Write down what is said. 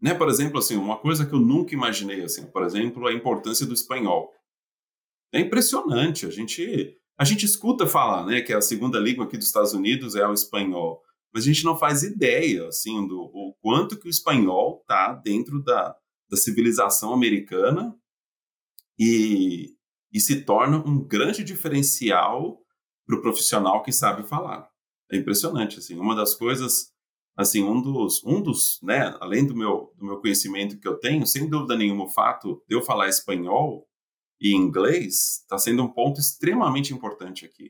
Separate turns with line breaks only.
né? Por exemplo, assim, uma coisa que eu nunca imaginei, assim, por exemplo, a importância do espanhol. É impressionante, a gente a gente escuta falar, né, que a segunda língua aqui dos Estados Unidos é o espanhol, mas a gente não faz ideia, assim, do o quanto que o espanhol tá dentro da, da civilização americana e, e se torna um grande diferencial para o profissional que sabe falar. É impressionante, assim, uma das coisas, assim, um dos, um dos, né, além do meu, do meu conhecimento que eu tenho, sem dúvida nenhuma, o fato de eu falar espanhol e inglês está sendo um ponto extremamente importante aqui.